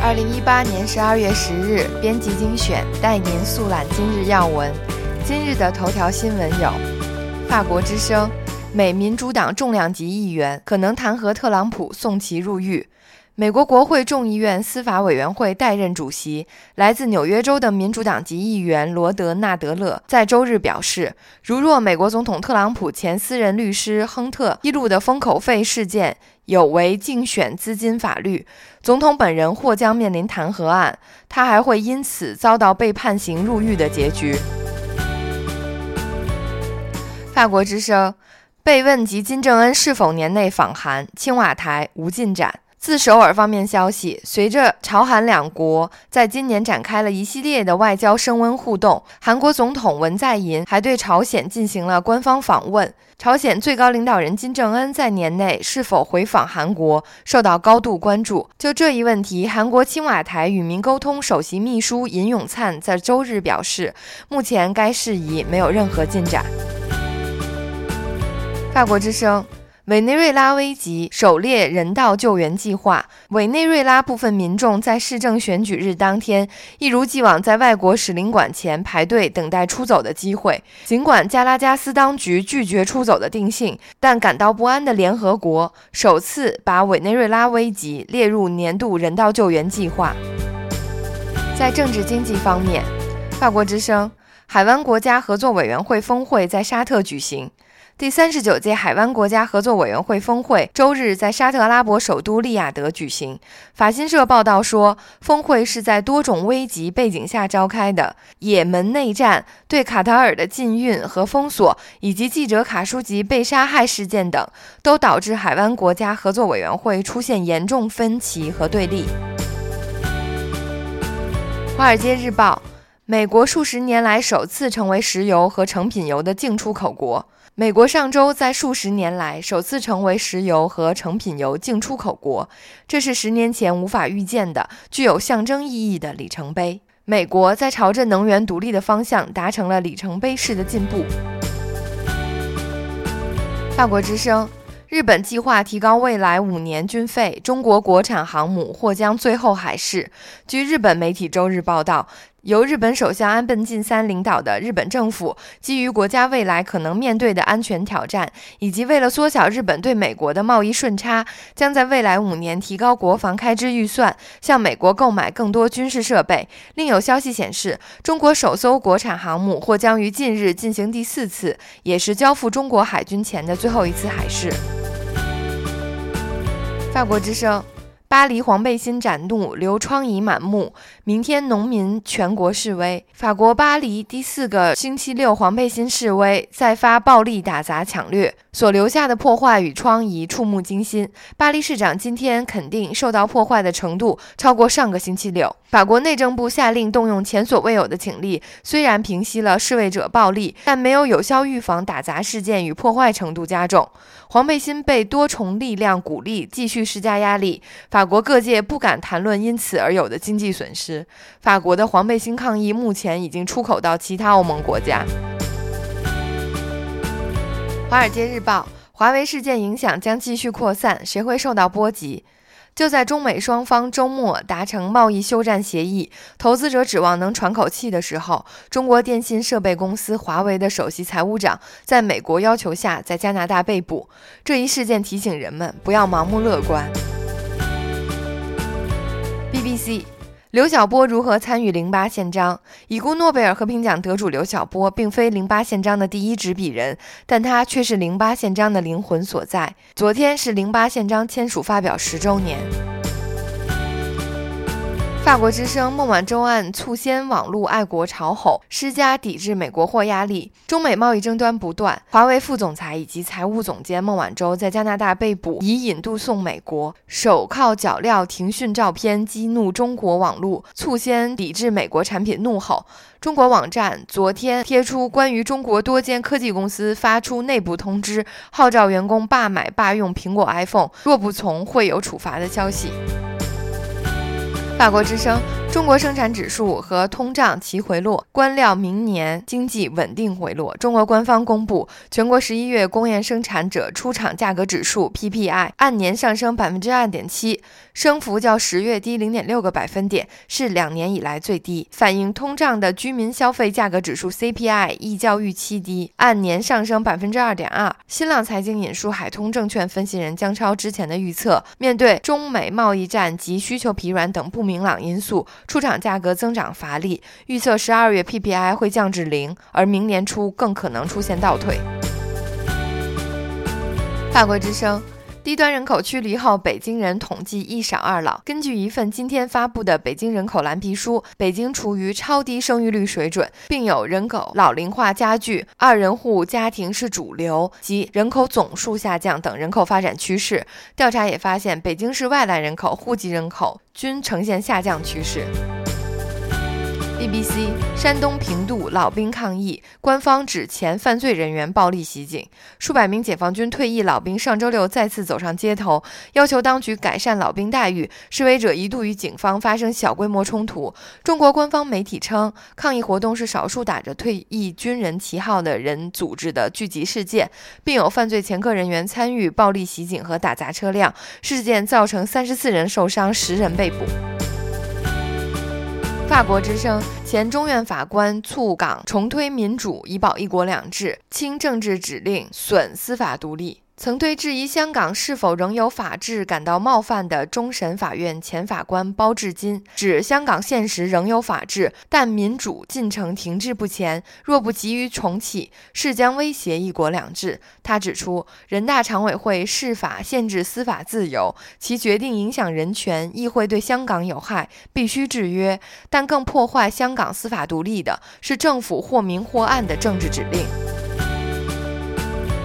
二零一八年十二月十日，编辑精选带您速览今日要闻。今日的头条新闻有：法国之声，美民主党重量级议员可能弹劾特朗普，送其入狱。美国国会众议院司法委员会代任主席、来自纽约州的民主党籍议员罗德纳德勒在周日表示，如若美国总统特朗普前私人律师亨特披露的封口费事件有违竞选资金法律，总统本人或将面临弹劾案，他还会因此遭到被判刑入狱的结局。法国之声被问及金正恩是否年内访韩，青瓦台无进展。自首尔方面消息，随着朝韩两国在今年展开了一系列的外交升温互动，韩国总统文在寅还对朝鲜进行了官方访问。朝鲜最高领导人金正恩在年内是否回访韩国，受到高度关注。就这一问题，韩国青瓦台与民沟通首席秘书尹永灿在周日表示，目前该事宜没有任何进展。法国之声。委内瑞拉危急，首列人道救援计划。委内瑞拉部分民众在市政选举日当天，一如既往在外国使领馆前排队等待出走的机会。尽管加拉加斯当局拒绝出走的定性，但感到不安的联合国首次把委内瑞拉危急列入年度人道救援计划。在政治经济方面，法国之声海湾国家合作委员会峰会在沙特举行。第三十九届海湾国家合作委员会峰会周日在沙特阿拉伯首都利雅得举行。法新社报道说，峰会是在多种危急背景下召开的。也门内战、对卡塔尔的禁运和封锁，以及记者卡舒吉被杀害事件等，都导致海湾国家合作委员会出现严重分歧和对立。《华尔街日报》：美国数十年来首次成为石油和成品油的净出口国。美国上周在数十年来首次成为石油和成品油净出口国，这是十年前无法预见的、具有象征意义的里程碑。美国在朝着能源独立的方向达成了里程碑式的进步。法国之声：日本计划提高未来五年军费，中国国产航母或将最后海试。据日本媒体周日报道。由日本首相安倍晋三领导的日本政府，基于国家未来可能面对的安全挑战，以及为了缩小日本对美国的贸易顺差，将在未来五年提高国防开支预算，向美国购买更多军事设备。另有消息显示，中国首艘国产航母或将于近日进行第四次，也是交付中国海军前的最后一次海试。法国之声。巴黎黄背心展怒流疮痍满目，明天农民全国示威。法国巴黎第四个星期六黄背心示威再发暴力打砸抢掠。所留下的破坏与疮痍触目惊心。巴黎市长今天肯定受到破坏的程度超过上个星期六。法国内政部下令动用前所未有的警力，虽然平息了示威者暴力，但没有有效预防打砸事件与破坏程度加重。黄背心被多重力量鼓励，继续施加压力。法国各界不敢谈论因此而有的经济损失。法国的黄背心抗议目前已经出口到其他欧盟国家。《华尔街日报》：华为事件影响将继续扩散，谁会受到波及？就在中美双方周末达成贸易休战协议，投资者指望能喘口气的时候，中国电信设备公司华为的首席财务长在美国要求下在加拿大被捕。这一事件提醒人们不要盲目乐观。BBC。刘晓波如何参与零八宪章？已故诺贝尔和平奖得主刘晓波并非零八宪章的第一执笔人，但他却是零八宪章的灵魂所在。昨天是零八宪章签署发表十周年。法国之声孟晚舟案促掀网络爱国潮吼，施加抵制美国货压力。中美贸易争端不断，华为副总裁以及财务总监孟晚舟在加拿大被捕，已引渡送美国。手铐脚镣停讯照片激怒中国网络，促掀抵制美国产品怒吼。中国网站昨天贴出关于中国多间科技公司发出内部通知，号召员工罢买罢用苹果 iPhone，若不从会有处罚的消息。法国之声，中国生产指数和通胀齐回落，官料明年经济稳定回落。中国官方公布全国十一月工业生产者出厂价格指数 PPI 按年上升百分之二点七，升幅较十月低零点六个百分点，是两年以来最低。反映通胀的居民消费价格指数 CPI 亦较预期低，按年上升百分之二点二。新浪财经引述海通证券分析人姜超之前的预测，面对中美贸易战及需求疲软等不明朗因素。出厂价格增长乏力，预测十二月 PPI 会降至零，而明年初更可能出现倒退。法国之声。低端人口驱离后，北京人统计一少二老。根据一份今天发布的《北京人口蓝皮书》，北京处于超低生育率水准，并有人口老龄化加剧、二人户家庭是主流及人口总数下降等人口发展趋势。调查也发现，北京市外来人口、户籍人口均呈现下降趋势。BBC：山东平度老兵抗议，官方指前犯罪人员暴力袭警。数百名解放军退役老兵上周六再次走上街头，要求当局改善老兵待遇。示威者一度与警方发生小规模冲突。中国官方媒体称，抗议活动是少数打着退役军人旗号的人组织的聚集事件，并有犯罪前科人员参与暴力袭警和打砸车辆。事件造成三十四人受伤，十人被捕。法国之声前中院法官促港重推民主，以保一国两制，轻政治指令损司法独立。曾对质疑香港是否仍有法治感到冒犯的终审法院前法官包志金指，香港现实仍有法治，但民主进程停滞不前，若不急于重启，势将威胁一国两制。他指出，人大常委会释法限制司法自由，其决定影响人权，亦会对香港有害，必须制约。但更破坏香港司法独立的是政府或明或暗的政治指令。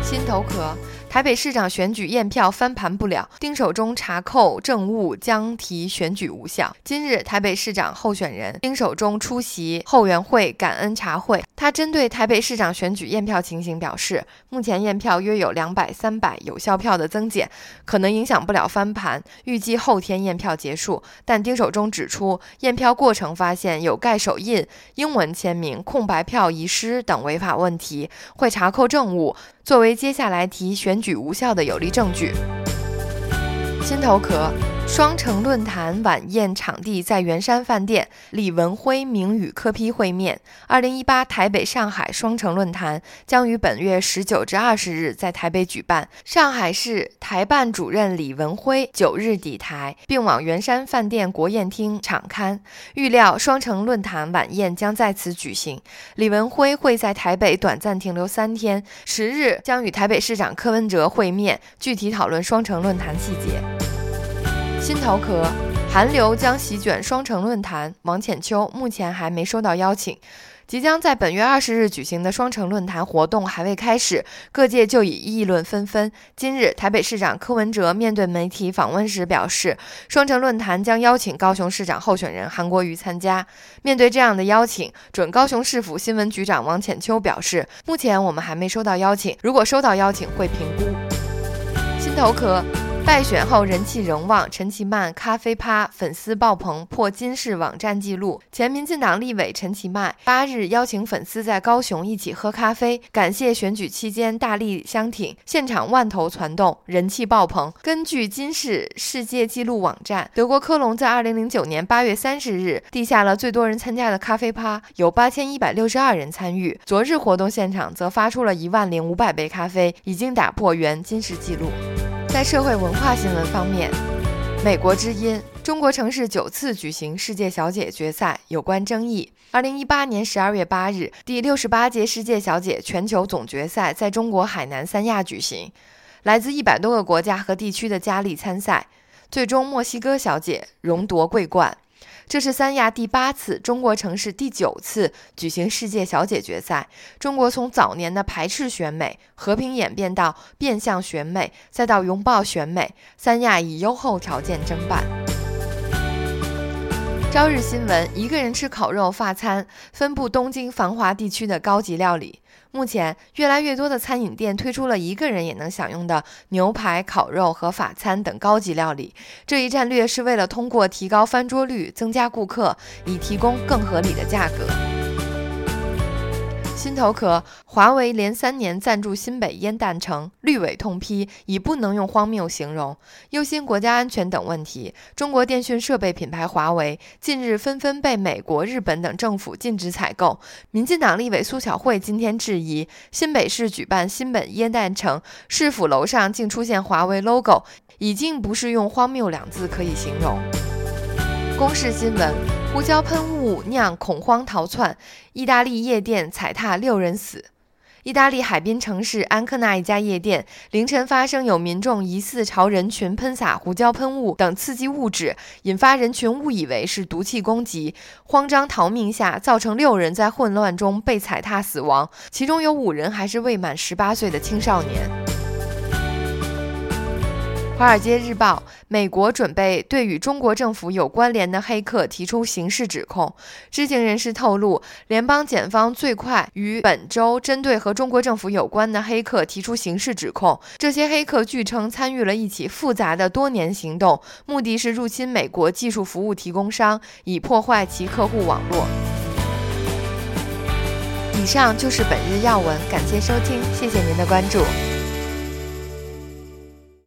心头壳。台北市长选举验票翻盘不了，丁守中查扣证物将提选举无效。今日，台北市长候选人丁守中出席后援会感恩茶会，他针对台北市长选举验票情形表示，目前验票约有两百、三百有效票的增减，可能影响不了翻盘，预计后天验票结束。但丁守中指出，验票过程发现有盖手印、英文签名、空白票遗失等违法问题，会查扣证物。作为接下来提选举无效的有力证据，心头壳。双城论坛晚宴场地在圆山饭店，李文辉明宇科批会面。二零一八台北上海双城论坛将于本月十九至二十日在台北举办。上海市台办主任李文辉九日抵台，并往圆山饭店国宴厅场刊。预料双城论坛晚宴将在此举行。李文辉会在台北短暂停留三天，十日将与台北市长柯文哲会面，具体讨论双城论坛细节。心头壳，韩流将席卷双城论坛。王浅秋目前还没收到邀请。即将在本月二十日举行的双城论坛活动还未开始，各界就已议论纷纷。今日，台北市长柯文哲面对媒体访问时表示，双城论坛将邀请高雄市长候选人韩国瑜参加。面对这样的邀请，准高雄市府新闻局长王浅秋表示，目前我们还没收到邀请，如果收到邀请会评估。心头壳。败选后人气仍旺，陈其迈咖啡趴粉丝爆棚破金氏网站纪录。前民进党立委陈其迈八日邀请粉丝在高雄一起喝咖啡，感谢选举期间大力相挺，现场万头攒动，人气爆棚。根据金氏世界纪录网站，德国科隆在二零零九年八月三十日缔下了最多人参加的咖啡趴，有八千一百六十二人参与。昨日活动现场则发出了一万零五百杯咖啡，已经打破原金氏纪录。在社会文化新闻方面，美国之音中国城市九次举行世界小姐决赛有关争议。二零一八年十二月八日，第六十八届世界小姐全球总决赛在中国海南三亚举行，来自一百多个国家和地区的佳丽参赛，最终墨西哥小姐荣夺桂冠。这是三亚第八次，中国城市第九次举行世界小姐决赛。中国从早年的排斥选美，和平演变到变相选美，再到拥抱选美，三亚以优厚条件争办。朝日新闻：一个人吃烤肉发餐，分布东京繁华地区的高级料理。目前，越来越多的餐饮店推出了一个人也能享用的牛排、烤肉和法餐等高级料理。这一战略是为了通过提高翻桌率，增加顾客，以提供更合理的价格。心头壳，华为连三年赞助新北烟弹城，绿委痛批已不能用荒谬形容。忧心国家安全等问题，中国电讯设备品牌华为近日纷纷被美国、日本等政府禁止采购。民进党立委苏巧慧今天质疑，新北市举办新北烟弹城，市府楼上竟出现华为 logo，已经不是用荒谬两字可以形容。公示新闻：胡椒喷雾酿恐慌逃窜，意大利夜店踩踏六人死。意大利海滨城市安科纳一家夜店凌晨发生有民众疑似朝人群喷洒胡椒喷雾等刺激物质，引发人群误以为是毒气攻击，慌张逃命下造成六人在混乱中被踩踏死亡，其中有五人还是未满十八岁的青少年。《华尔街日报》：美国准备对与中国政府有关联的黑客提出刑事指控。知情人士透露，联邦检方最快于本周针对和中国政府有关的黑客提出刑事指控。这些黑客据称参与了一起复杂的多年行动，目的是入侵美国技术服务提供商，以破坏其客户网络。以上就是本日要闻，感谢收听，谢谢您的关注。